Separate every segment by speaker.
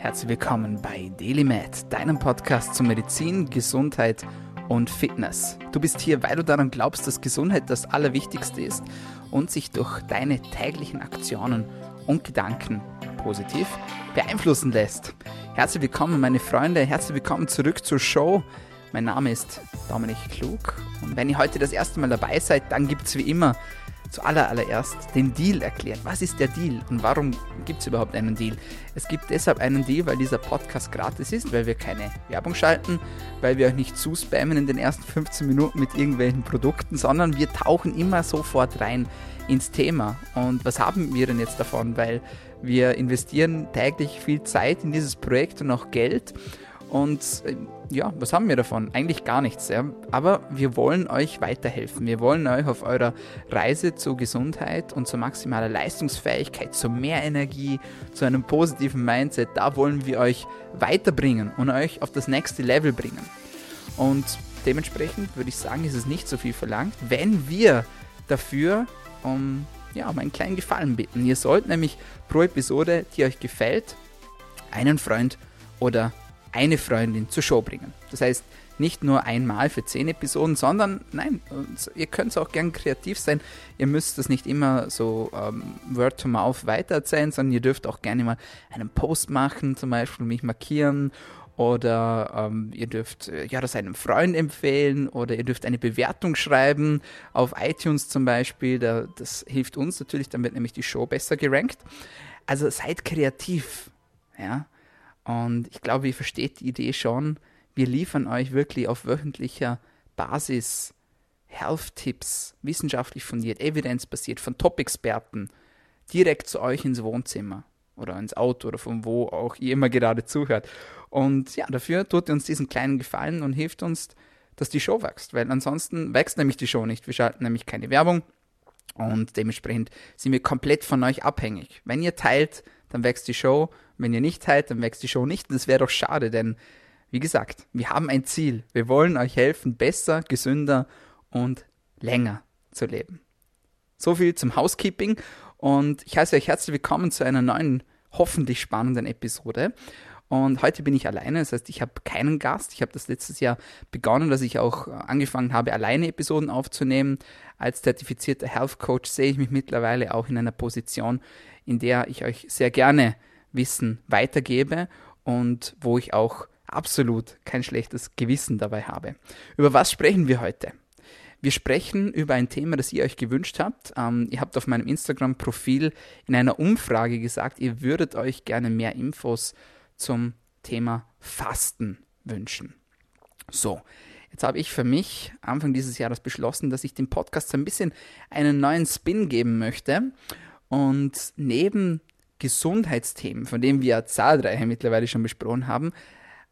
Speaker 1: Herzlich willkommen bei DailyMed, deinem Podcast zu Medizin, Gesundheit und Fitness. Du bist hier, weil du daran glaubst, dass Gesundheit das Allerwichtigste ist und sich durch deine täglichen Aktionen und Gedanken positiv beeinflussen lässt. Herzlich willkommen, meine Freunde, herzlich willkommen zurück zur Show. Mein Name ist Dominik Klug und wenn ihr heute das erste Mal dabei seid, dann gibt es wie immer zuallererst den Deal erklären. Was ist der Deal und warum gibt es überhaupt einen Deal? Es gibt deshalb einen Deal, weil dieser Podcast gratis ist, weil wir keine Werbung schalten, weil wir euch nicht zuspammen in den ersten 15 Minuten mit irgendwelchen Produkten, sondern wir tauchen immer sofort rein ins Thema. Und was haben wir denn jetzt davon? Weil wir investieren täglich viel Zeit in dieses Projekt und auch Geld. Und äh, ja, was haben wir davon? Eigentlich gar nichts. Ja? Aber wir wollen euch weiterhelfen. Wir wollen euch auf eurer Reise zur Gesundheit und zur maximalen Leistungsfähigkeit, zu mehr Energie, zu einem positiven Mindset, da wollen wir euch weiterbringen und euch auf das nächste Level bringen. Und dementsprechend würde ich sagen, ist es nicht so viel verlangt, wenn wir dafür um, ja, um einen kleinen Gefallen bitten. Ihr sollt nämlich pro Episode, die euch gefällt, einen Freund oder eine Freundin zur Show bringen. Das heißt, nicht nur einmal für zehn Episoden, sondern nein, ihr könnt auch gern kreativ sein. Ihr müsst das nicht immer so ähm, Word to Mouth weitererzählen, sondern ihr dürft auch gerne mal einen Post machen, zum Beispiel mich markieren oder ähm, ihr dürft äh, ja das einem Freund empfehlen oder ihr dürft eine Bewertung schreiben auf iTunes zum Beispiel. Da, das hilft uns natürlich, dann wird nämlich die Show besser gerankt. Also seid kreativ, ja. Und ich glaube, ihr versteht die Idee schon. Wir liefern euch wirklich auf wöchentlicher Basis Health-Tipps, wissenschaftlich fundiert, evidenzbasiert, von Top-Experten, direkt zu euch ins Wohnzimmer oder ins Auto oder von wo auch ihr immer gerade zuhört. Und ja, dafür tut ihr uns diesen kleinen Gefallen und hilft uns, dass die Show wächst, weil ansonsten wächst nämlich die Show nicht. Wir schalten nämlich keine Werbung und dementsprechend sind wir komplett von euch abhängig. Wenn ihr teilt, dann wächst die Show wenn ihr nicht teilt, dann wächst die Show nicht. Und das wäre doch schade, denn wie gesagt, wir haben ein Ziel. Wir wollen euch helfen, besser, gesünder und länger zu leben. So viel zum Housekeeping und ich heiße euch herzlich willkommen zu einer neuen, hoffentlich spannenden Episode. Und heute bin ich alleine, das heißt, ich habe keinen Gast. Ich habe das letztes Jahr begonnen, dass ich auch angefangen habe, alleine Episoden aufzunehmen. Als zertifizierter Health Coach sehe ich mich mittlerweile auch in einer Position, in der ich euch sehr gerne Wissen weitergebe und wo ich auch absolut kein schlechtes Gewissen dabei habe. Über was sprechen wir heute? Wir sprechen über ein Thema, das ihr euch gewünscht habt. Ähm, ihr habt auf meinem Instagram-Profil in einer Umfrage gesagt, ihr würdet euch gerne mehr Infos zum Thema Fasten wünschen. So, jetzt habe ich für mich Anfang dieses Jahres beschlossen, dass ich dem Podcast ein bisschen einen neuen Spin geben möchte. Und neben Gesundheitsthemen, von denen wir zahlreiche mittlerweile schon besprochen haben,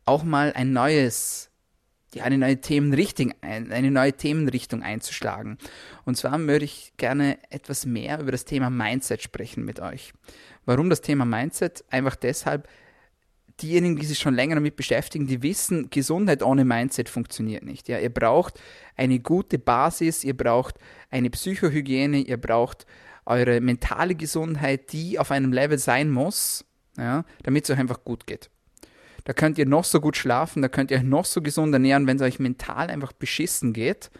Speaker 1: auch mal ein neues, ja, eine neue Themenrichtung, eine neue Themenrichtung einzuschlagen. Und zwar würde ich gerne etwas mehr über das Thema Mindset sprechen mit euch. Warum das Thema Mindset? Einfach deshalb, diejenigen, die sich schon länger damit beschäftigen, die wissen, Gesundheit ohne Mindset funktioniert nicht. Ja, ihr braucht eine gute Basis, ihr braucht eine Psychohygiene, ihr braucht eure mentale Gesundheit, die auf einem Level sein muss, ja, damit es euch einfach gut geht. Da könnt ihr noch so gut schlafen, da könnt ihr euch noch so gesund ernähren, wenn es euch mental einfach beschissen geht,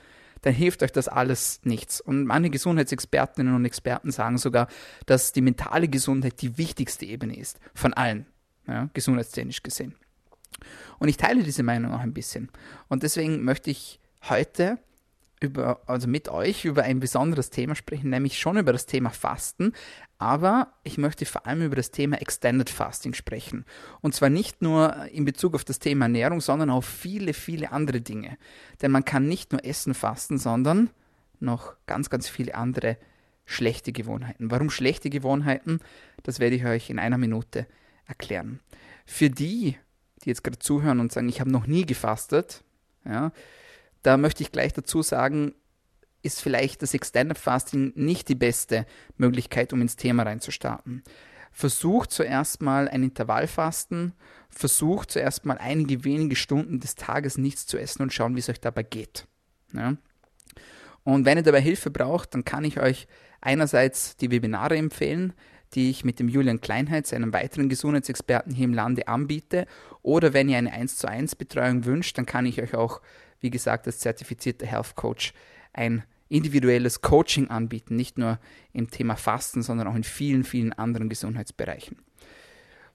Speaker 1: dann hilft euch das alles nichts. Und manche Gesundheitsexpertinnen und Experten sagen sogar, dass die mentale Gesundheit die wichtigste Ebene ist von allen, ja, gesundheitstechnisch gesehen. Und ich teile diese Meinung auch ein bisschen. Und deswegen möchte ich heute über, also mit euch über ein besonderes Thema sprechen, nämlich schon über das Thema Fasten, aber ich möchte vor allem über das Thema Extended Fasting sprechen. Und zwar nicht nur in Bezug auf das Thema Ernährung, sondern auf viele, viele andere Dinge. Denn man kann nicht nur Essen fasten, sondern noch ganz, ganz viele andere schlechte Gewohnheiten. Warum schlechte Gewohnheiten? Das werde ich euch in einer Minute erklären. Für die, die jetzt gerade zuhören und sagen, ich habe noch nie gefastet, ja, da möchte ich gleich dazu sagen, ist vielleicht das Extended Fasting nicht die beste Möglichkeit, um ins Thema reinzustarten. Versucht zuerst mal ein Intervallfasten, versucht zuerst mal einige wenige Stunden des Tages nichts zu essen und schauen, wie es euch dabei geht. Ja? Und wenn ihr dabei Hilfe braucht, dann kann ich euch einerseits die Webinare empfehlen, die ich mit dem Julian Kleinheitz, einem weiteren Gesundheitsexperten hier im Lande, anbiete. Oder wenn ihr eine 1 zu 1 Betreuung wünscht, dann kann ich euch auch, wie gesagt, als zertifizierter Health Coach ein individuelles Coaching anbieten, nicht nur im Thema Fasten, sondern auch in vielen, vielen anderen Gesundheitsbereichen.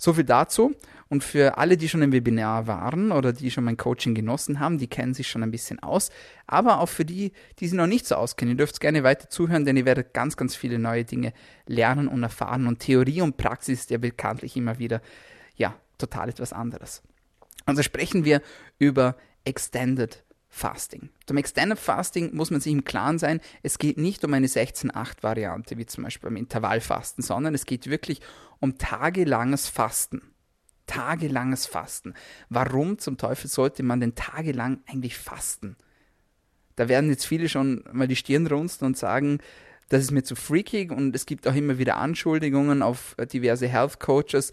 Speaker 1: So viel dazu. Und für alle, die schon im Webinar waren oder die schon mein Coaching genossen haben, die kennen sich schon ein bisschen aus. Aber auch für die, die sich noch nicht so auskennen, ihr dürft gerne weiter zuhören, denn ihr werdet ganz, ganz viele neue Dinge lernen und erfahren. Und Theorie und Praxis ist ja bekanntlich immer wieder, ja, total etwas anderes. Also sprechen wir über Extended Fasting. Beim Extended Fasting muss man sich im Klaren sein, es geht nicht um eine 16-8-Variante, wie zum Beispiel beim Intervallfasten, sondern es geht wirklich um tagelanges Fasten. Tagelanges Fasten. Warum zum Teufel sollte man denn tagelang eigentlich fasten? Da werden jetzt viele schon mal die Stirn runzeln und sagen, das ist mir zu freakig und es gibt auch immer wieder Anschuldigungen auf diverse Health Coaches,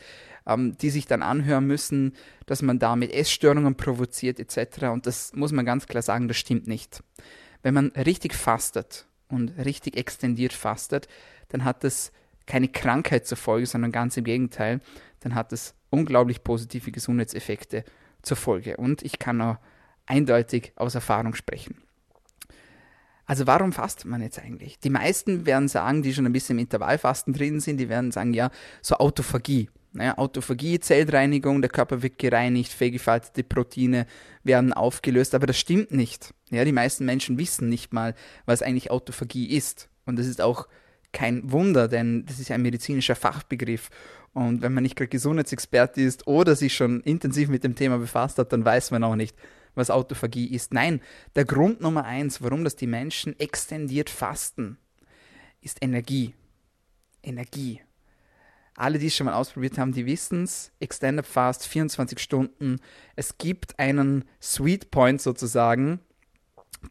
Speaker 1: ähm, die sich dann anhören müssen, dass man damit Essstörungen provoziert etc. Und das muss man ganz klar sagen, das stimmt nicht. Wenn man richtig fastet und richtig extendiert fastet, dann hat das keine Krankheit zur Folge, sondern ganz im Gegenteil, dann hat es unglaublich positive Gesundheitseffekte zur Folge. Und ich kann auch eindeutig aus Erfahrung sprechen. Also warum fastet man jetzt eigentlich? Die meisten werden sagen, die schon ein bisschen im Intervallfasten drin sind, die werden sagen, ja, so Autophagie. Naja, Autophagie, Zellreinigung, der Körper wird gereinigt, fehlgefaltete Proteine werden aufgelöst, aber das stimmt nicht. Ja, die meisten Menschen wissen nicht mal, was eigentlich Autophagie ist. Und das ist auch kein Wunder, denn das ist ein medizinischer Fachbegriff. Und wenn man nicht gerade Gesundheitsexperte ist oder sich schon intensiv mit dem Thema befasst hat, dann weiß man auch nicht, was Autophagie ist. Nein, der Grund Nummer eins, warum das die Menschen extendiert fasten, ist Energie. Energie. Alle, die es schon mal ausprobiert haben, die wissen es. Extended Fast, 24 Stunden. Es gibt einen Sweet Point sozusagen,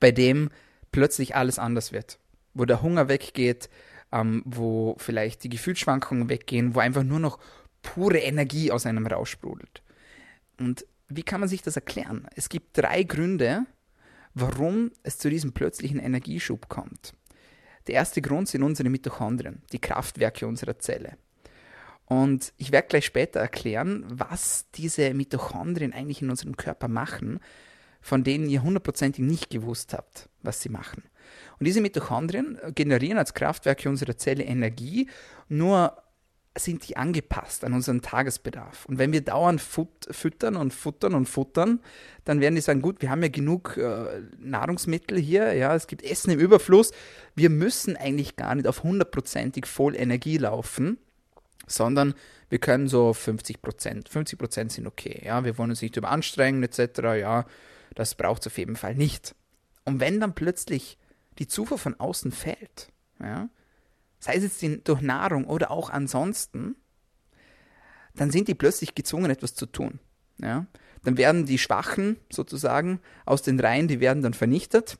Speaker 1: bei dem plötzlich alles anders wird. Wo der Hunger weggeht, ähm, wo vielleicht die Gefühlsschwankungen weggehen, wo einfach nur noch pure Energie aus einem raussprudelt. Und wie kann man sich das erklären? Es gibt drei Gründe, warum es zu diesem plötzlichen Energieschub kommt. Der erste Grund sind unsere Mitochondrien, die Kraftwerke unserer Zelle. Und ich werde gleich später erklären, was diese Mitochondrien eigentlich in unserem Körper machen, von denen ihr hundertprozentig nicht gewusst habt, was sie machen. Und diese Mitochondrien generieren als Kraftwerke unserer Zelle Energie, nur sind die angepasst an unseren Tagesbedarf. Und wenn wir dauernd fut füttern und futtern und futtern, dann werden die sagen, gut, wir haben ja genug äh, Nahrungsmittel hier, ja, es gibt Essen im Überfluss, wir müssen eigentlich gar nicht auf hundertprozentig voll Energie laufen, sondern wir können so 50 Prozent. 50 Prozent sind okay. Ja, wir wollen uns nicht überanstrengen etc. Ja, das braucht es auf jeden Fall nicht. Und wenn dann plötzlich die Zufuhr von außen fällt, ja, sei es jetzt durch Nahrung oder auch ansonsten, dann sind die plötzlich gezwungen, etwas zu tun. Ja. Dann werden die Schwachen sozusagen aus den Reihen, die werden dann vernichtet.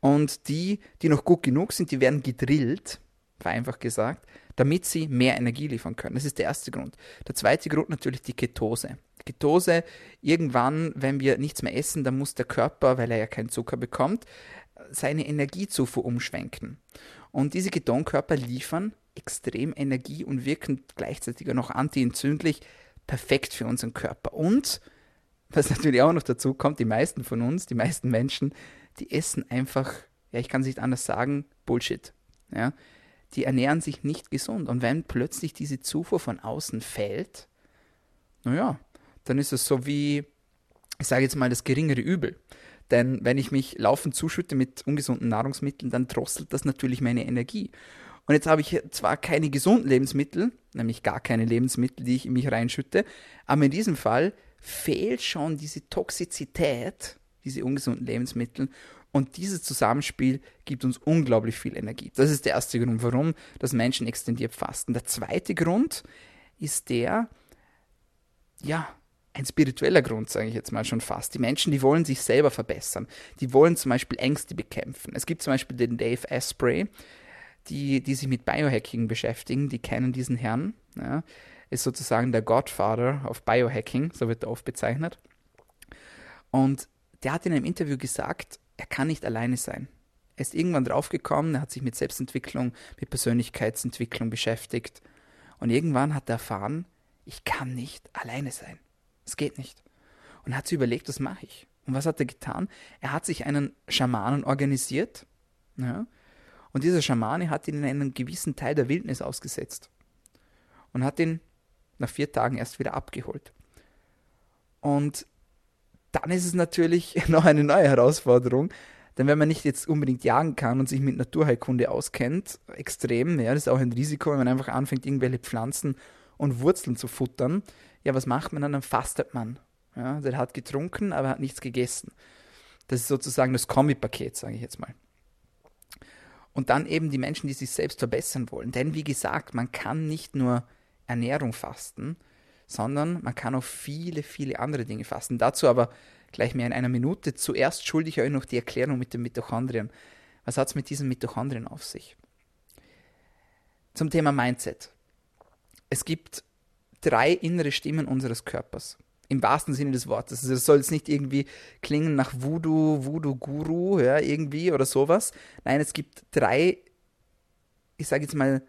Speaker 1: Und die, die noch gut genug sind, die werden gedrillt, vereinfacht gesagt, damit sie mehr Energie liefern können. Das ist der erste Grund. Der zweite Grund natürlich die Ketose. Ketose, irgendwann, wenn wir nichts mehr essen, dann muss der Körper, weil er ja keinen Zucker bekommt, seine Energiezufuhr umschwenken. Und diese Ketonkörper liefern extrem Energie und wirken gleichzeitig auch noch antientzündlich, perfekt für unseren Körper. Und was natürlich auch noch dazu kommt, die meisten von uns, die meisten Menschen, die essen einfach, ja, ich kann es nicht anders sagen, Bullshit. Ja? Die ernähren sich nicht gesund. Und wenn plötzlich diese Zufuhr von außen fällt, naja, dann ist es so wie, ich sage jetzt mal, das geringere Übel. Denn wenn ich mich laufend zuschütte mit ungesunden Nahrungsmitteln, dann drosselt das natürlich meine Energie. Und jetzt habe ich zwar keine gesunden Lebensmittel, nämlich gar keine Lebensmittel, die ich in mich reinschütte, aber in diesem Fall fehlt schon diese Toxizität, diese ungesunden Lebensmittel und dieses Zusammenspiel gibt uns unglaublich viel Energie. Das ist der erste Grund, warum das Menschen extendiert fasten. Der zweite Grund ist der, ja, ein spiritueller Grund, sage ich jetzt mal schon fast. Die Menschen, die wollen sich selber verbessern. Die wollen zum Beispiel Ängste bekämpfen. Es gibt zum Beispiel den Dave Asprey, die, die sich mit Biohacking beschäftigen, die kennen diesen Herrn. Ja, ist sozusagen der Godfather of Biohacking, so wird er oft bezeichnet. Und der hat in einem Interview gesagt, er kann nicht alleine sein. Er ist irgendwann draufgekommen, er hat sich mit Selbstentwicklung, mit Persönlichkeitsentwicklung beschäftigt. Und irgendwann hat er erfahren, ich kann nicht alleine sein. Es geht nicht. Und hat sich überlegt, was mache ich? Und was hat er getan? Er hat sich einen Schamanen organisiert. Ja, und dieser Schamane hat ihn in einen gewissen Teil der Wildnis ausgesetzt. Und hat ihn nach vier Tagen erst wieder abgeholt. Und dann ist es natürlich noch eine neue Herausforderung, denn wenn man nicht jetzt unbedingt jagen kann und sich mit Naturheilkunde auskennt, extrem, ja, das ist auch ein Risiko, wenn man einfach anfängt, irgendwelche Pflanzen und Wurzeln zu futtern, ja, was macht man dann? Dann fastet man. Ja, der hat getrunken, aber hat nichts gegessen. Das ist sozusagen das Kombipaket, sage ich jetzt mal. Und dann eben die Menschen, die sich selbst verbessern wollen. Denn wie gesagt, man kann nicht nur Ernährung fasten, sondern man kann auch viele, viele andere Dinge fasten. Dazu aber gleich mehr in einer Minute. Zuerst schulde ich euch noch die Erklärung mit den Mitochondrien. Was hat es mit diesen Mitochondrien auf sich? Zum Thema Mindset. Es gibt drei innere Stimmen unseres Körpers. Im wahrsten Sinne des Wortes. Also es soll jetzt nicht irgendwie klingen nach Voodoo, Voodoo-Guru, ja, irgendwie oder sowas. Nein, es gibt drei, ich sage jetzt mal,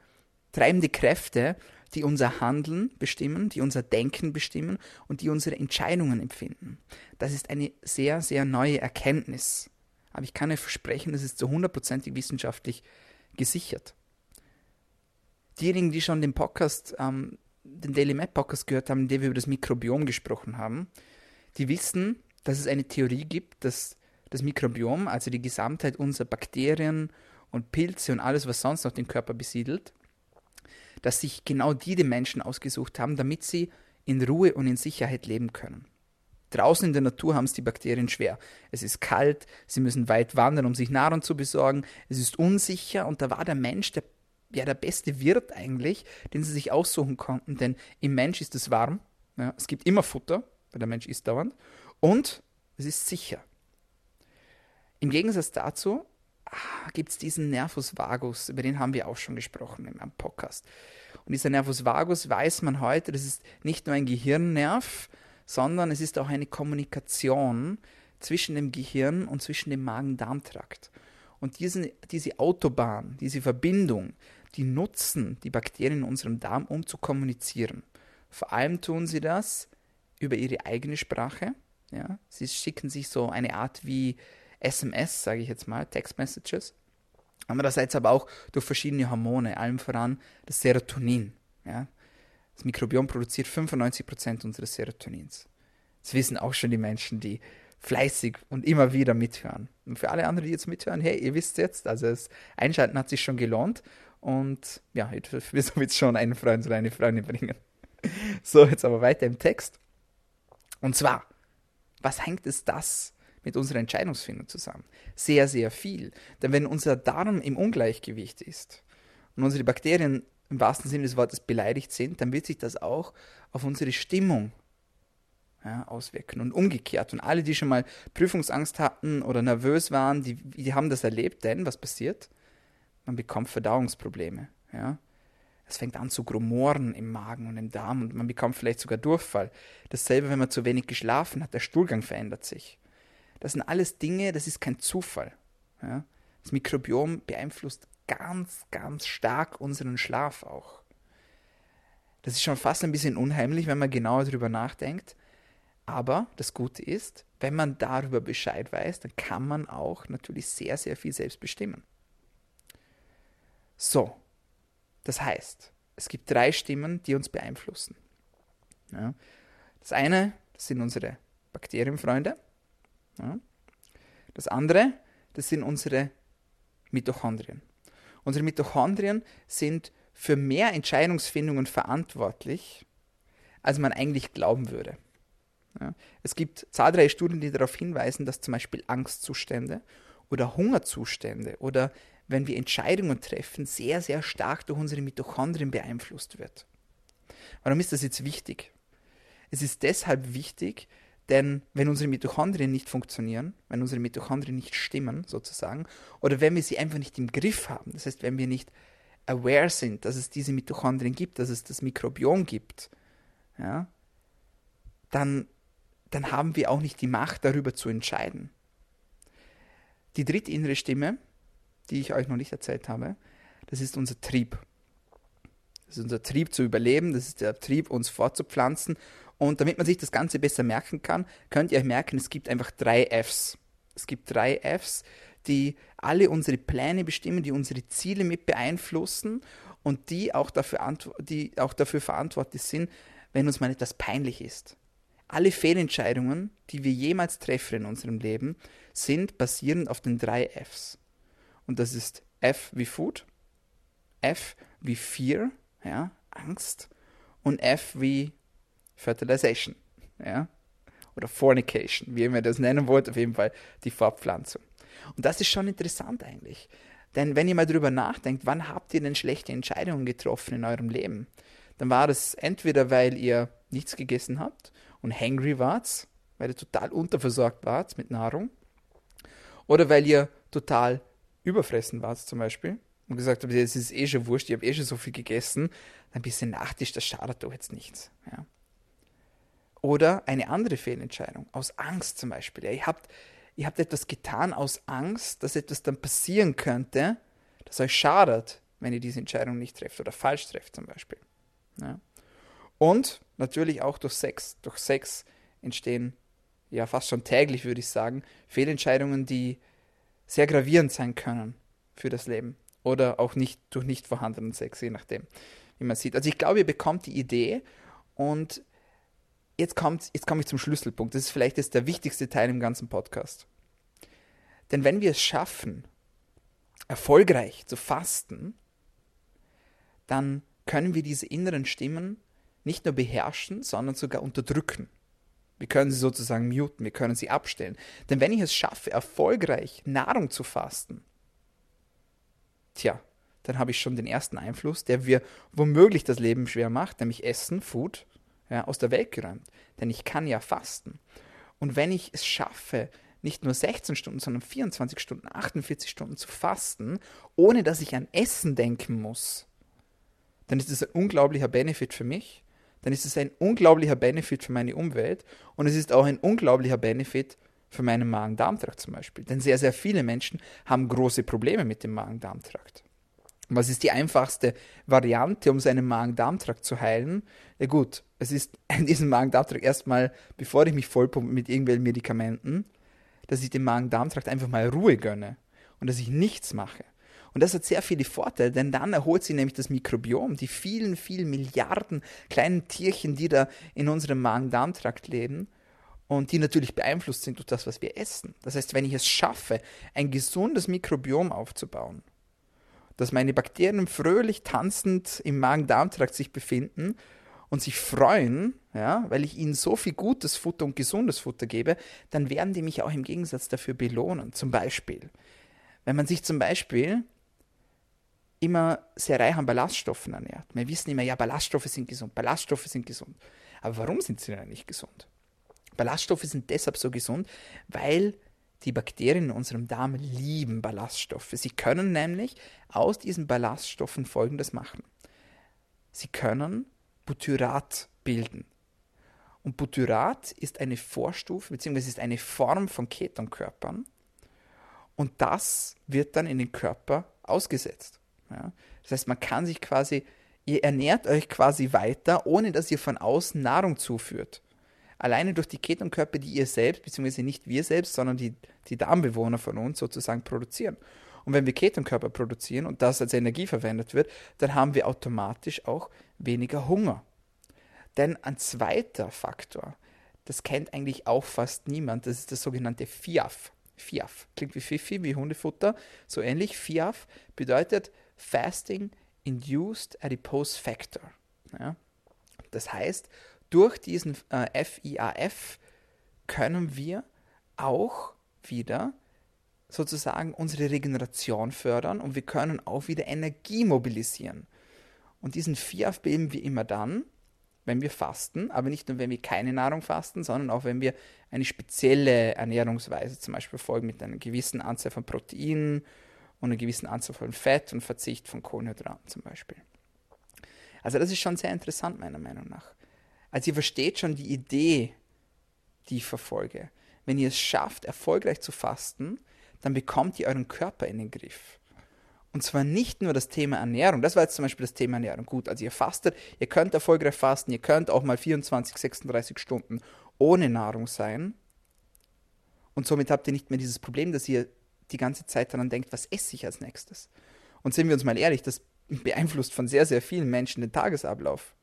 Speaker 1: treibende Kräfte, die unser Handeln bestimmen, die unser Denken bestimmen und die unsere Entscheidungen empfinden. Das ist eine sehr, sehr neue Erkenntnis. Aber ich kann euch versprechen, das ist zu hundertprozentig wissenschaftlich gesichert. Diejenigen, die schon den Podcast, ähm, den Daily Map Podcast gehört haben, in dem wir über das Mikrobiom gesprochen haben, die wissen, dass es eine Theorie gibt, dass das Mikrobiom, also die Gesamtheit unserer Bakterien und Pilze und alles, was sonst noch den Körper besiedelt, dass sich genau die den Menschen ausgesucht haben, damit sie in Ruhe und in Sicherheit leben können. Draußen in der Natur haben es die Bakterien schwer. Es ist kalt, sie müssen weit wandern, um sich Nahrung zu besorgen, es ist unsicher und da war der Mensch der, ja, der beste Wirt eigentlich, den sie sich aussuchen konnten, denn im Mensch ist es warm, ja, es gibt immer Futter, weil der Mensch isst dauernd, und es ist sicher. Im Gegensatz dazu gibt es diesen Nervus vagus, über den haben wir auch schon gesprochen meinem Podcast. Und dieser Nervus vagus weiß man heute, das ist nicht nur ein Gehirnnerv, sondern es ist auch eine Kommunikation zwischen dem Gehirn und zwischen dem Magen-Darm-Trakt. Und diesen, diese Autobahn, diese Verbindung, die nutzen die Bakterien in unserem Darm, um zu kommunizieren. Vor allem tun sie das über ihre eigene Sprache. Ja? Sie schicken sich so eine Art wie SMS, sage ich jetzt mal, Text Messages. Andererseits aber auch durch verschiedene Hormone, allem voran das Serotonin. Ja? Das Mikrobiom produziert 95% unseres Serotonins. Das wissen auch schon die Menschen, die fleißig und immer wieder mithören. Und für alle anderen, die jetzt mithören, hey, ihr wisst jetzt, also das Einschalten hat sich schon gelohnt. Und ja, jetzt wird es schon einen Freund oder eine Freundin bringen. So, jetzt aber weiter im Text. Und zwar, was hängt es das mit unserer Entscheidungsfindung zusammen? Sehr, sehr viel. Denn wenn unser Darm im Ungleichgewicht ist und unsere Bakterien im wahrsten Sinne des Wortes beleidigt sind, dann wird sich das auch auf unsere Stimmung ja, auswirken. Und umgekehrt. Und alle, die schon mal Prüfungsangst hatten oder nervös waren, die, die haben das erlebt, denn was passiert? Man bekommt Verdauungsprobleme. Ja? Es fängt an zu grumoren im Magen und im Darm und man bekommt vielleicht sogar Durchfall. Dasselbe, wenn man zu wenig geschlafen hat, der Stuhlgang verändert sich. Das sind alles Dinge, das ist kein Zufall. Ja? Das Mikrobiom beeinflusst ganz, ganz stark unseren Schlaf auch. Das ist schon fast ein bisschen unheimlich, wenn man genauer darüber nachdenkt. Aber das Gute ist, wenn man darüber Bescheid weiß, dann kann man auch natürlich sehr, sehr viel selbst bestimmen. So, das heißt, es gibt drei Stimmen, die uns beeinflussen. Ja. Das eine, das sind unsere Bakterienfreunde. Ja. Das andere, das sind unsere Mitochondrien. Unsere Mitochondrien sind für mehr Entscheidungsfindungen verantwortlich, als man eigentlich glauben würde. Ja. Es gibt zahlreiche Studien, die darauf hinweisen, dass zum Beispiel Angstzustände oder Hungerzustände oder wenn wir Entscheidungen treffen, sehr, sehr stark durch unsere Mitochondrien beeinflusst wird. Warum ist das jetzt wichtig? Es ist deshalb wichtig, denn wenn unsere Mitochondrien nicht funktionieren, wenn unsere Mitochondrien nicht stimmen, sozusagen, oder wenn wir sie einfach nicht im Griff haben, das heißt, wenn wir nicht aware sind, dass es diese Mitochondrien gibt, dass es das Mikrobiom gibt, ja, dann, dann haben wir auch nicht die Macht, darüber zu entscheiden. Die dritte innere Stimme, die ich euch noch nicht erzählt habe, das ist unser Trieb. Das ist unser Trieb zu überleben, das ist der Trieb, uns fortzupflanzen. Und damit man sich das Ganze besser merken kann, könnt ihr euch merken, es gibt einfach drei Fs. Es gibt drei Fs, die alle unsere Pläne bestimmen, die unsere Ziele mit beeinflussen und die auch dafür, die auch dafür verantwortlich sind, wenn uns mal etwas peinlich ist. Alle Fehlentscheidungen, die wir jemals treffen in unserem Leben, sind basierend auf den drei Fs. Und das ist F wie Food, F wie Fear, ja, Angst, und F wie Fertilization, ja, oder Fornication, wie ihr das nennen wollt, auf jeden Fall die Fortpflanzung. Und das ist schon interessant eigentlich. Denn wenn ihr mal drüber nachdenkt, wann habt ihr denn schlechte Entscheidungen getroffen in eurem Leben? Dann war das entweder, weil ihr nichts gegessen habt und hangry wart, weil ihr total unterversorgt wart mit Nahrung, oder weil ihr total überfressen wart zum Beispiel und gesagt habt, es ist eh schon wurscht, ich habe eh schon so viel gegessen, ein bisschen Nachtisch, das schadet doch jetzt nichts. Ja. Oder eine andere Fehlentscheidung, aus Angst zum Beispiel. Ja, ihr, habt, ihr habt etwas getan aus Angst, dass etwas dann passieren könnte, das euch schadet, wenn ihr diese Entscheidung nicht trefft oder falsch trefft zum Beispiel. Ja. Und natürlich auch durch Sex. Durch Sex entstehen ja fast schon täglich, würde ich sagen, Fehlentscheidungen, die sehr gravierend sein können für das Leben. Oder auch nicht durch nicht vorhandenen Sex, je nachdem, wie man sieht. Also ich glaube, ihr bekommt die Idee und jetzt, kommt, jetzt komme ich zum Schlüsselpunkt. Das ist vielleicht jetzt der wichtigste Teil im ganzen Podcast. Denn wenn wir es schaffen, erfolgreich zu fasten, dann können wir diese inneren Stimmen nicht nur beherrschen, sondern sogar unterdrücken. Wir können sie sozusagen muten, wir können sie abstellen. Denn wenn ich es schaffe, erfolgreich Nahrung zu fasten, tja, dann habe ich schon den ersten Einfluss, der mir womöglich das Leben schwer macht, nämlich Essen, Food, ja, aus der Welt geräumt. Denn ich kann ja fasten. Und wenn ich es schaffe, nicht nur 16 Stunden, sondern 24 Stunden, 48 Stunden zu fasten, ohne dass ich an Essen denken muss, dann ist es ein unglaublicher Benefit für mich, dann ist es ein unglaublicher Benefit für meine Umwelt und es ist auch ein unglaublicher Benefit für meinen Magen-Darm-Trakt zum Beispiel. Denn sehr, sehr viele Menschen haben große Probleme mit dem Magen-Darm-Trakt. Was ist die einfachste Variante, um seinen Magen-Darm-Trakt zu heilen? Ja gut, es ist in diesem Magen-Darm-Trakt erstmal, bevor ich mich vollpumpe mit irgendwelchen Medikamenten, dass ich dem Magen-Darm-Trakt einfach mal Ruhe gönne und dass ich nichts mache. Und das hat sehr viele Vorteile, denn dann erholt sich nämlich das Mikrobiom, die vielen, vielen Milliarden kleinen Tierchen, die da in unserem Magen-Darm-Trakt leben und die natürlich beeinflusst sind durch das, was wir essen. Das heißt, wenn ich es schaffe, ein gesundes Mikrobiom aufzubauen, dass meine Bakterien fröhlich tanzend im Magen-Darm-Trakt sich befinden und sich freuen, ja, weil ich ihnen so viel gutes Futter und gesundes Futter gebe, dann werden die mich auch im Gegensatz dafür belohnen. Zum Beispiel, wenn man sich zum Beispiel immer sehr reich an Ballaststoffen ernährt. Wir wissen immer, ja, Ballaststoffe sind gesund, Ballaststoffe sind gesund. Aber warum sind sie denn nicht gesund? Ballaststoffe sind deshalb so gesund, weil die Bakterien in unserem Darm lieben Ballaststoffe. Sie können nämlich aus diesen Ballaststoffen Folgendes machen. Sie können Butyrat bilden. Und Butyrat ist eine Vorstufe bzw. ist eine Form von Ketonkörpern. Und das wird dann in den Körper ausgesetzt. Ja? Das heißt, man kann sich quasi, ihr ernährt euch quasi weiter, ohne dass ihr von außen Nahrung zuführt alleine durch die Ketonkörper, die ihr selbst, beziehungsweise nicht wir selbst, sondern die, die Darmbewohner von uns sozusagen produzieren. Und wenn wir Ketonkörper produzieren und das als Energie verwendet wird, dann haben wir automatisch auch weniger Hunger. Denn ein zweiter Faktor, das kennt eigentlich auch fast niemand, das ist das sogenannte FIAF. FIAF klingt wie Fifi, wie Hundefutter, so ähnlich. FIAF bedeutet Fasting Induced Adipose Factor. Ja? Das heißt, durch diesen äh, FIAF können wir auch wieder sozusagen unsere Regeneration fördern und wir können auch wieder Energie mobilisieren. Und diesen FIAF bilden wir immer dann, wenn wir fasten, aber nicht nur, wenn wir keine Nahrung fasten, sondern auch, wenn wir eine spezielle Ernährungsweise zum Beispiel folgen mit einer gewissen Anzahl von Proteinen und einer gewissen Anzahl von Fett und Verzicht von Kohlenhydraten zum Beispiel. Also das ist schon sehr interessant meiner Meinung nach. Also ihr versteht schon die Idee, die ich verfolge. Wenn ihr es schafft, erfolgreich zu fasten, dann bekommt ihr euren Körper in den Griff. Und zwar nicht nur das Thema Ernährung. Das war jetzt zum Beispiel das Thema Ernährung. Gut, also ihr fastet, ihr könnt erfolgreich fasten, ihr könnt auch mal 24, 36 Stunden ohne Nahrung sein. Und somit habt ihr nicht mehr dieses Problem, dass ihr die ganze Zeit daran denkt, was esse ich als nächstes. Und sind wir uns mal ehrlich, das beeinflusst von sehr, sehr vielen Menschen den Tagesablauf.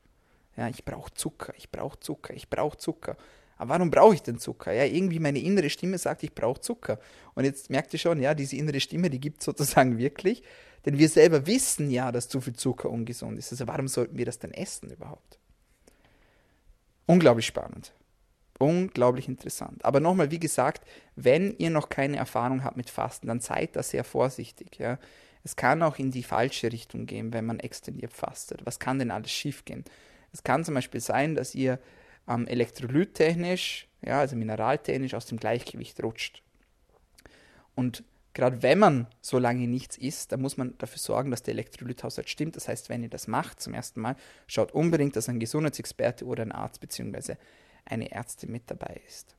Speaker 1: Ja, ich brauche Zucker, ich brauche Zucker, ich brauche Zucker. Aber warum brauche ich denn Zucker? Ja, irgendwie meine innere Stimme sagt, ich brauche Zucker. Und jetzt merkt ihr schon, ja, diese innere Stimme, die gibt es sozusagen wirklich. Denn wir selber wissen ja, dass zu viel Zucker ungesund ist. Also warum sollten wir das denn essen überhaupt? Unglaublich spannend. Unglaublich interessant. Aber nochmal, wie gesagt, wenn ihr noch keine Erfahrung habt mit Fasten, dann seid da sehr vorsichtig. Ja. Es kann auch in die falsche Richtung gehen, wenn man extendiert fastet. Was kann denn alles schiefgehen? Es kann zum Beispiel sein, dass ihr ähm, elektrolyttechnisch, ja, also mineraltechnisch aus dem Gleichgewicht rutscht. Und gerade wenn man so lange nichts isst, dann muss man dafür sorgen, dass der Elektrolythaushalt stimmt. Das heißt, wenn ihr das macht zum ersten Mal, schaut unbedingt, dass ein Gesundheitsexperte oder ein Arzt bzw eine Ärztin mit dabei ist.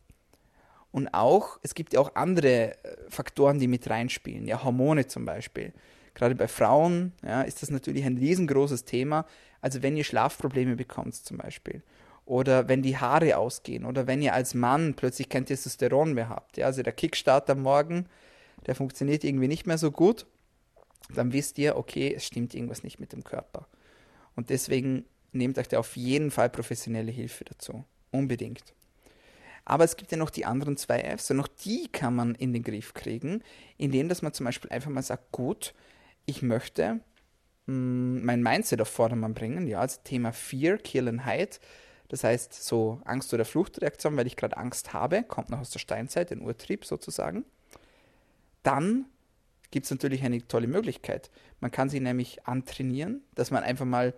Speaker 1: Und auch, es gibt ja auch andere äh, Faktoren, die mit reinspielen, ja, Hormone zum Beispiel. Gerade bei Frauen ja, ist das natürlich ein riesengroßes Thema. Also wenn ihr Schlafprobleme bekommt zum Beispiel oder wenn die Haare ausgehen oder wenn ihr als Mann plötzlich kein Testosteron mehr habt, ja, also der Kickstart am Morgen, der funktioniert irgendwie nicht mehr so gut, dann wisst ihr, okay, es stimmt irgendwas nicht mit dem Körper. Und deswegen nehmt euch da auf jeden Fall professionelle Hilfe dazu. Unbedingt. Aber es gibt ja noch die anderen zwei Fs und noch die kann man in den Griff kriegen, indem dass man zum Beispiel einfach mal sagt, gut, ich möchte mh, hm, mein Mindset auf Vordermann bringen, ja, also Thema Fear, Kill and Hide, das heißt so Angst- oder Fluchtreaktion, weil ich gerade Angst habe, kommt noch aus der Steinzeit, den Urtrieb sozusagen. Dann gibt es natürlich eine tolle Möglichkeit. Man kann sie nämlich antrainieren, dass man einfach mal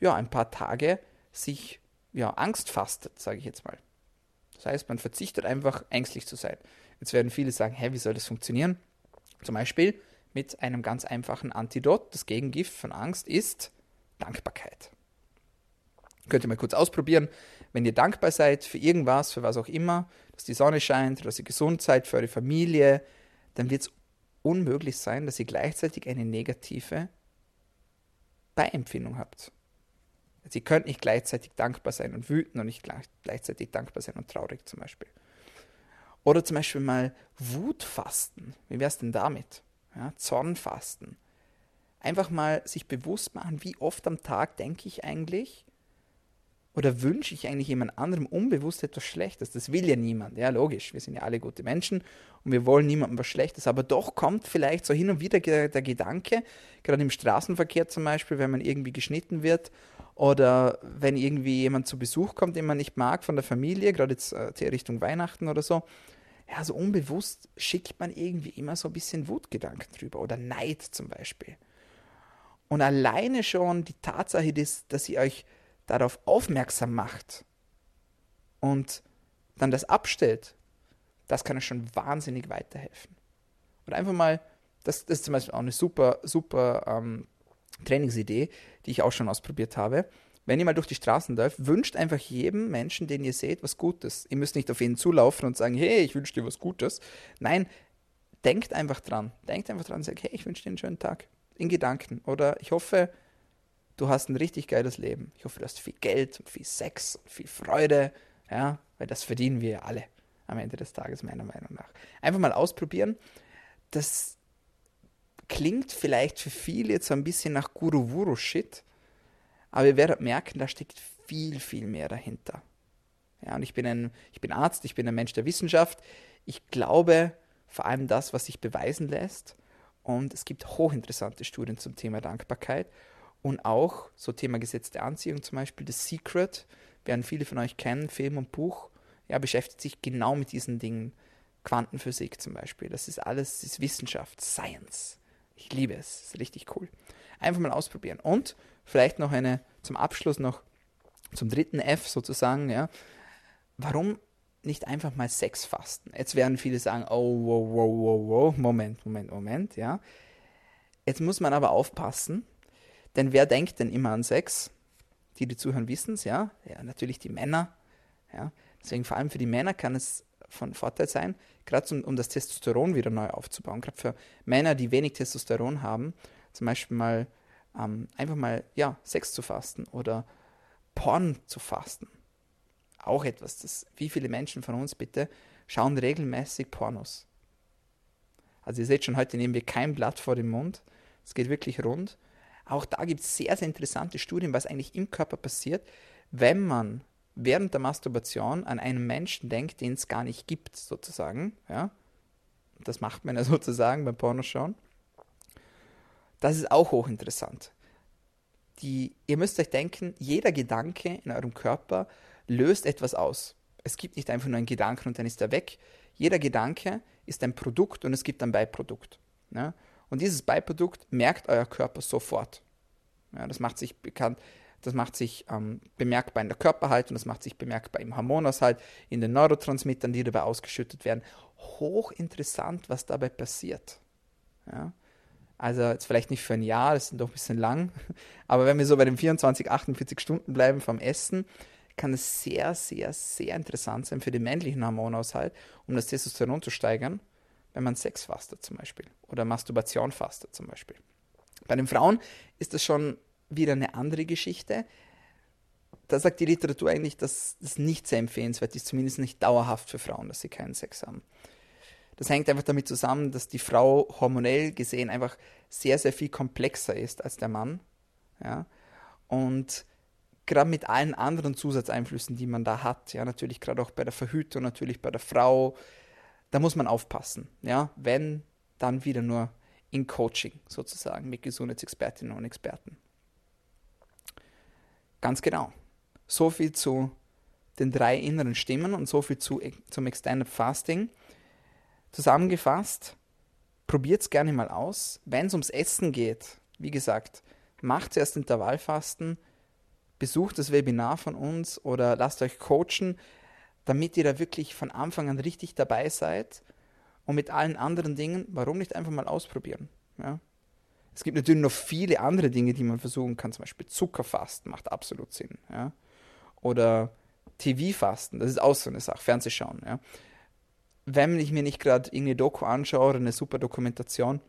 Speaker 1: ja, ein paar Tage sich ja, Angst fastet, sage ich jetzt mal. Das heißt, man verzichtet einfach, ängstlich zu sein. Jetzt werden viele sagen, hä, wie soll das funktionieren? Zum Beispiel mit einem ganz einfachen Antidot. Das Gegengift von Angst ist Dankbarkeit. Könnt ihr mal kurz ausprobieren. Wenn ihr dankbar seid für irgendwas, für was auch immer, dass die Sonne scheint, dass ihr gesund seid, für eure Familie, dann wird es unmöglich sein, dass ihr gleichzeitig eine negative Beiempfindung habt. Sie könnt nicht gleichzeitig dankbar sein und wütend und nicht gleichzeitig dankbar sein und traurig zum Beispiel. Oder zum Beispiel mal Wutfasten. Wie wäre es denn damit? Ja, Zornfasten. Einfach mal sich bewusst machen, wie oft am Tag denke ich eigentlich oder wünsche ich eigentlich jemand anderem unbewusst etwas Schlechtes? Das will ja niemand. Ja, logisch. Wir sind ja alle gute Menschen und wir wollen niemandem was Schlechtes. Aber doch kommt vielleicht so hin und wieder der, der Gedanke, gerade im Straßenverkehr zum Beispiel, wenn man irgendwie geschnitten wird oder wenn irgendwie jemand zu Besuch kommt, den man nicht mag von der Familie, gerade jetzt äh, Richtung Weihnachten oder so, ja, so unbewusst schickt man irgendwie immer so ein bisschen Wutgedanken drüber oder Neid zum Beispiel. Und alleine schon die Tatsache, dass, dass ihr euch darauf aufmerksam macht und dann das abstellt, das kann euch schon wahnsinnig weiterhelfen. Oder einfach mal, das, das ist zum Beispiel auch eine super, super ähm, Trainingsidee, die ich auch schon ausprobiert habe. Wenn ihr mal durch die Straßen läuft, wünscht einfach jedem Menschen, den ihr seht, was Gutes. Ihr müsst nicht auf ihn zulaufen und sagen, hey, ich wünsche dir was Gutes. Nein, denkt einfach dran. Denkt einfach dran und sagt, hey, ich wünsche dir einen schönen Tag. In Gedanken. Oder ich hoffe, du hast ein richtig geiles Leben. Ich hoffe, du hast viel Geld und viel Sex und viel Freude. Ja, weil das verdienen wir ja alle am Ende des Tages, meiner Meinung nach. Einfach mal ausprobieren. Das klingt vielleicht für viele jetzt so ein bisschen nach Guru-Wuru-Shit, aber ihr werdet merken, da steckt viel, viel mehr dahinter. Ja, und ich bin, ein, ich bin Arzt, ich bin ein Mensch der Wissenschaft. Ich glaube vor allem das, was sich beweisen lässt. Und es gibt hochinteressante Studien zum Thema Dankbarkeit und auch so Thema gesetzte Anziehung, zum Beispiel The Secret, werden viele von euch kennen, Film und Buch, ja, beschäftigt sich genau mit diesen Dingen. Quantenphysik zum Beispiel, das ist alles, das ist Wissenschaft, Science. Ich liebe es. Das ist richtig cool. Einfach mal ausprobieren. Und vielleicht noch eine zum Abschluss noch zum dritten F sozusagen, ja. Warum nicht einfach mal Sex fasten? Jetzt werden viele sagen, oh, wow, wow, wow, wow, Moment, Moment, Moment, ja. Jetzt muss man aber aufpassen, denn wer denkt denn immer an Sex? Die, die zuhören, wissen es, ja. Ja, natürlich die Männer, ja. Deswegen vor allem für die Männer kann es von Vorteil sein, gerade um, um das Testosteron wieder neu aufzubauen. Gerade für Männer, die wenig Testosteron haben, zum Beispiel mal ähm, einfach mal ja, Sex zu fasten oder Porn zu fasten. Auch etwas, das wie viele Menschen von uns bitte schauen regelmäßig Pornos. Also ihr seht schon, heute nehmen wir kein Blatt vor den Mund. Es geht wirklich rund. Auch da gibt es sehr, sehr interessante Studien, was eigentlich im Körper passiert, wenn man während der Masturbation an einen Menschen denkt, den es gar nicht gibt, sozusagen. Ja? Das macht man ja sozusagen beim Pornoschauen. Das ist auch hochinteressant. Die, ihr müsst euch denken, jeder Gedanke in eurem Körper löst etwas aus. Es gibt nicht einfach nur einen Gedanken und dann ist er weg. Jeder Gedanke ist ein Produkt und es gibt ein Beiprodukt. Ja? Und dieses Beiprodukt merkt euer Körper sofort. Ja, das macht sich bekannt, das macht sich ähm, bemerkbar in der Körperhaltung, das macht sich bemerkbar im Hormonaushalt, in den Neurotransmittern, die dabei ausgeschüttet werden. Hochinteressant, was dabei passiert. Ja? Also jetzt vielleicht nicht für ein Jahr, das ist doch ein bisschen lang, aber wenn wir so bei den 24, 48 Stunden bleiben vom Essen, kann es sehr, sehr, sehr interessant sein für den männlichen Hormonaushalt, um das Testosteron zu steigern, wenn man Sex fastet zum Beispiel oder Masturbation fastet zum Beispiel. Bei den Frauen ist das schon wieder eine andere Geschichte. Da sagt die Literatur eigentlich, dass das nicht sehr empfehlenswert ist, zumindest nicht dauerhaft für Frauen, dass sie keinen Sex haben. Das hängt einfach damit zusammen, dass die Frau hormonell gesehen einfach sehr, sehr viel komplexer ist als der Mann. Ja? Und gerade mit allen anderen Zusatzeinflüssen, die man da hat, ja, natürlich gerade auch bei der Verhütung, natürlich bei der Frau, da muss man aufpassen. Ja? Wenn, dann wieder nur in Coaching sozusagen mit Gesundheitsexpertinnen und Experten. Ganz genau. So viel zu den drei inneren Stimmen und so viel zu, zum Extended Fasting. Zusammengefasst, probiert es gerne mal aus. Wenn es ums Essen geht, wie gesagt, macht zuerst Intervallfasten, besucht das Webinar von uns oder lasst euch coachen, damit ihr da wirklich von Anfang an richtig dabei seid. Und mit allen anderen Dingen, warum nicht einfach mal ausprobieren? Ja? Es gibt natürlich noch viele andere Dinge, die man versuchen kann, zum Beispiel Zuckerfasten macht absolut Sinn. Ja? Oder TV-Fasten, das ist auch so eine Sache, Fernsehschauen. Ja? Wenn ich mir nicht gerade irgendeine Doku anschaue oder eine super Dokumentation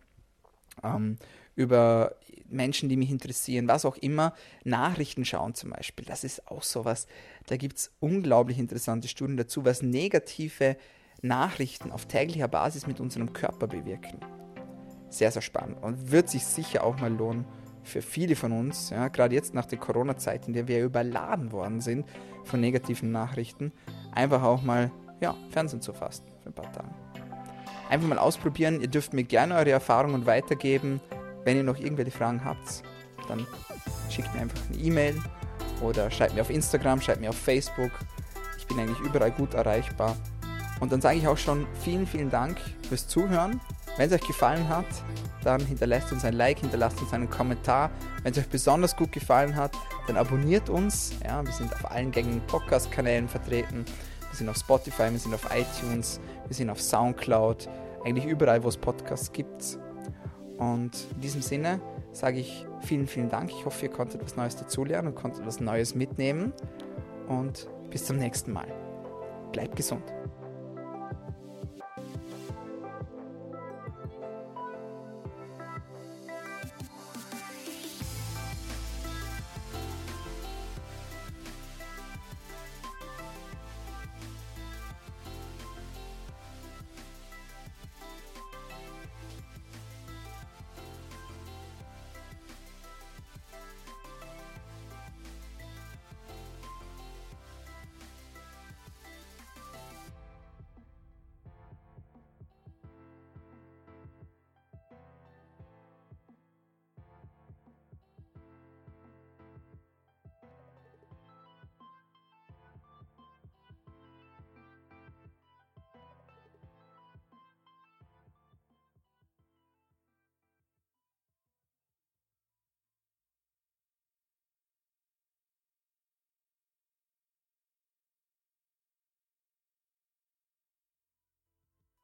Speaker 1: ähm, über Menschen, die mich interessieren, was auch immer, Nachrichten schauen zum Beispiel, das ist auch sowas. Da gibt es unglaublich interessante Studien dazu, was negative Nachrichten auf täglicher Basis mit unserem Körper bewirken. Sehr, sehr spannend und wird sich sicher auch mal lohnen für viele von uns, ja, gerade jetzt nach der Corona-Zeit, in der wir überladen worden sind von negativen Nachrichten, einfach auch mal ja, Fernsehen zu fasten für ein paar Tage. Einfach mal ausprobieren. Ihr dürft mir gerne eure Erfahrungen weitergeben. Wenn ihr noch irgendwelche Fragen habt, dann schickt mir einfach eine E-Mail oder schreibt mir auf Instagram, schreibt mir auf Facebook. Ich bin eigentlich überall gut erreichbar. Und dann sage ich auch schon vielen, vielen Dank fürs Zuhören. Wenn es euch gefallen hat, dann hinterlasst uns ein Like, hinterlasst uns einen Kommentar. Wenn es euch besonders gut gefallen hat, dann abonniert uns. Ja, wir sind auf allen gängigen Podcast-Kanälen vertreten. Wir sind auf Spotify, wir sind auf iTunes, wir sind auf Soundcloud, eigentlich überall, wo es Podcasts gibt. Und in diesem Sinne sage ich vielen, vielen Dank. Ich hoffe, ihr konntet was Neues dazulernen und konntet was Neues mitnehmen. Und bis zum nächsten Mal. Bleibt gesund.